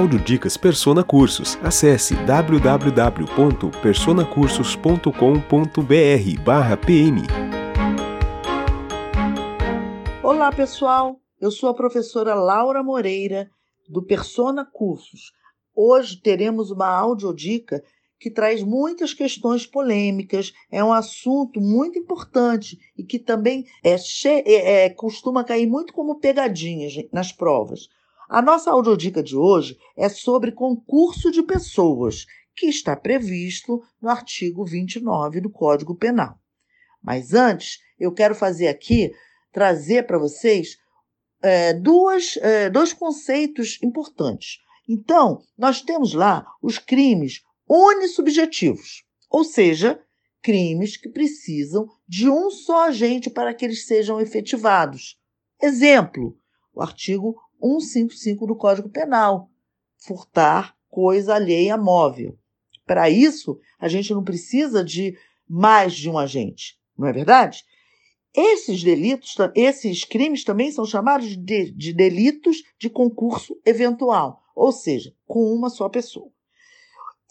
Audiodicas Persona Cursos. Acesse www.personacursos.com.br/pm. Olá, pessoal. Eu sou a professora Laura Moreira do Persona Cursos. Hoje teremos uma audiodica que traz muitas questões polêmicas, é um assunto muito importante e que também é, é, é costuma cair muito como pegadinhas nas provas. A nossa audiodica de hoje é sobre concurso de pessoas, que está previsto no artigo 29 do Código Penal. Mas antes, eu quero fazer aqui, trazer para vocês é, duas, é, dois conceitos importantes. Então, nós temos lá os crimes unissubjetivos, ou seja, crimes que precisam de um só agente para que eles sejam efetivados. Exemplo, o artigo 155 do Código Penal, furtar coisa alheia móvel. Para isso, a gente não precisa de mais de um agente, não é verdade? Esses delitos, esses crimes também são chamados de, de delitos de concurso eventual, ou seja, com uma só pessoa.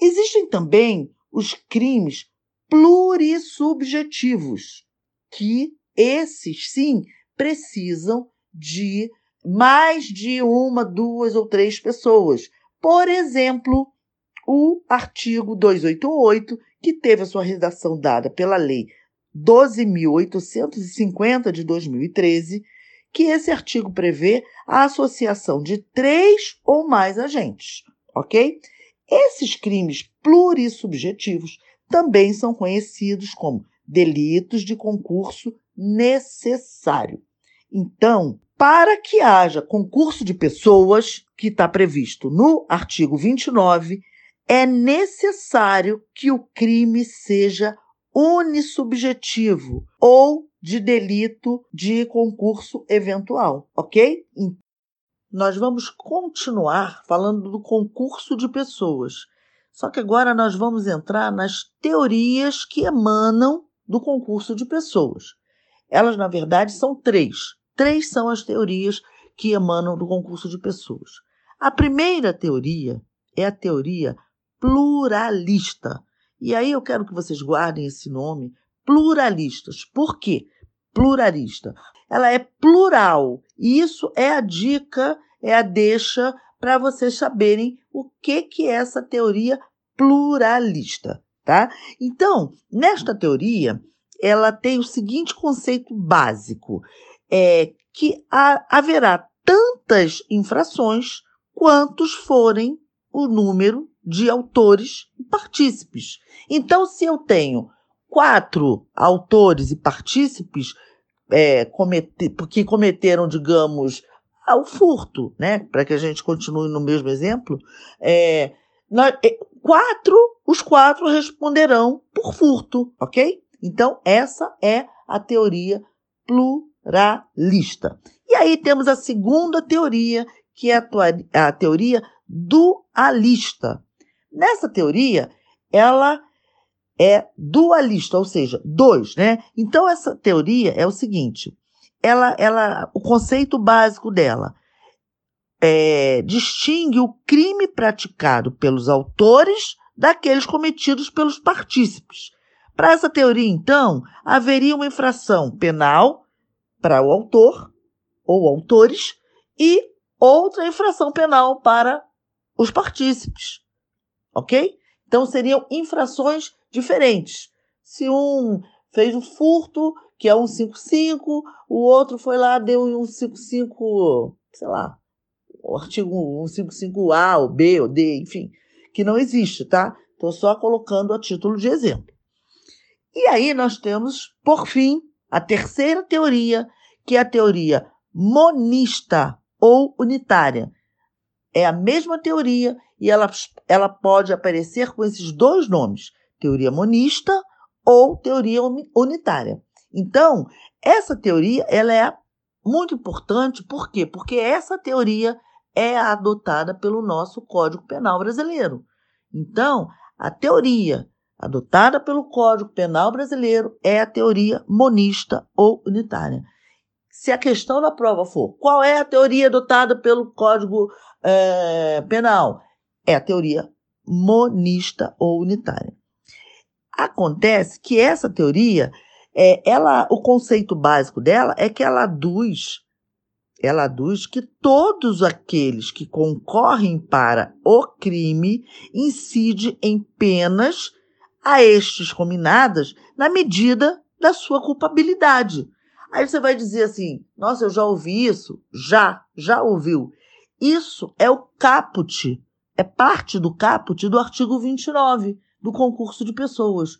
Existem também os crimes plurissubjetivos, que esses sim precisam de mais de uma, duas ou três pessoas. Por exemplo, o artigo 288, que teve a sua redação dada pela Lei 12.850 de 2013, que esse artigo prevê a associação de três ou mais agentes, ok? Esses crimes plurissubjetivos também são conhecidos como delitos de concurso necessário. Então, para que haja concurso de pessoas, que está previsto no artigo 29, é necessário que o crime seja unissubjetivo ou de delito de concurso eventual, ok? nós vamos continuar falando do concurso de pessoas. Só que agora nós vamos entrar nas teorias que emanam do concurso de pessoas. Elas, na verdade, são três. Três são as teorias que emanam do concurso de pessoas. A primeira teoria é a teoria pluralista. E aí eu quero que vocês guardem esse nome, pluralistas. Por quê? Pluralista ela é plural. E isso é a dica, é a deixa para vocês saberem o que, que é essa teoria pluralista, tá? Então, nesta teoria, ela tem o seguinte conceito básico: é que haverá tantas infrações quantos forem o número de autores e partícipes. Então, se eu tenho quatro autores e partícipes, é, cometer, que cometeram, digamos, o furto, né? Para que a gente continue no mesmo exemplo, é, nós, é, quatro, os quatro responderão por furto, ok? Então, essa é a teoria pluralista. E aí temos a segunda teoria, que é a, a teoria dualista. Nessa teoria, ela é dualista, ou seja, dois, né? Então essa teoria é o seguinte: ela, ela, o conceito básico dela é, distingue o crime praticado pelos autores daqueles cometidos pelos partícipes. Para essa teoria, então, haveria uma infração penal para o autor ou autores e outra infração penal para os partícipes. Ok? Então seriam infrações diferentes. Se um fez um furto, que é um 55, o outro foi lá, deu um 55, sei lá, o artigo 155A, ou B, ou D, enfim, que não existe, tá? Estou só colocando a título de exemplo. E aí nós temos, por fim, a terceira teoria, que é a teoria monista ou unitária. É a mesma teoria e ela, ela pode aparecer com esses dois nomes, teoria monista ou teoria unitária. Então, essa teoria ela é muito importante, por quê? Porque essa teoria é adotada pelo nosso Código Penal brasileiro. Então, a teoria adotada pelo Código Penal brasileiro é a teoria monista ou unitária. se a questão da prova for qual é a teoria adotada pelo Código é, Penal, é a teoria monista ou unitária. Acontece que essa teoria, é, ela, o conceito básico dela é que ela aduz, ela aduz que todos aqueles que concorrem para o crime incidem em penas a estes combinadas na medida da sua culpabilidade. Aí você vai dizer assim: nossa, eu já ouvi isso. Já, já ouviu. Isso é o caput, é parte do caput do artigo 29 do concurso de pessoas.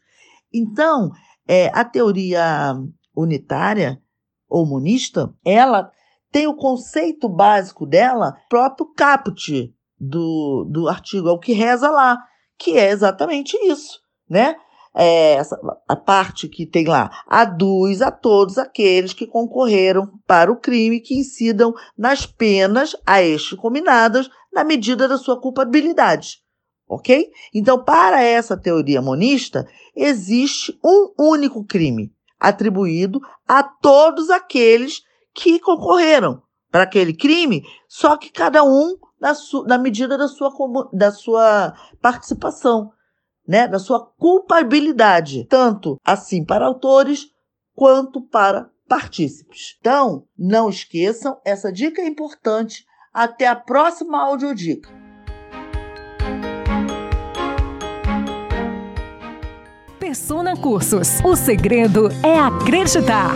Então, é, a teoria unitária ou monista, ela tem o conceito básico dela próprio caput do, do artigo, é o que reza lá, que é exatamente isso, né? É, essa, a parte que tem lá, aduz a todos aqueles que concorreram para o crime que incidam nas penas a este combinadas na medida da sua culpabilidade ok? Então, para essa teoria monista, existe um único crime atribuído a todos aqueles que concorreram para aquele crime, só que cada um na, na medida da sua, da sua participação, né? da sua culpabilidade, tanto assim para autores quanto para partícipes. Então, não esqueçam, essa dica é importante. Até a próxima audiodica. Persona Cursos. O segredo é acreditar.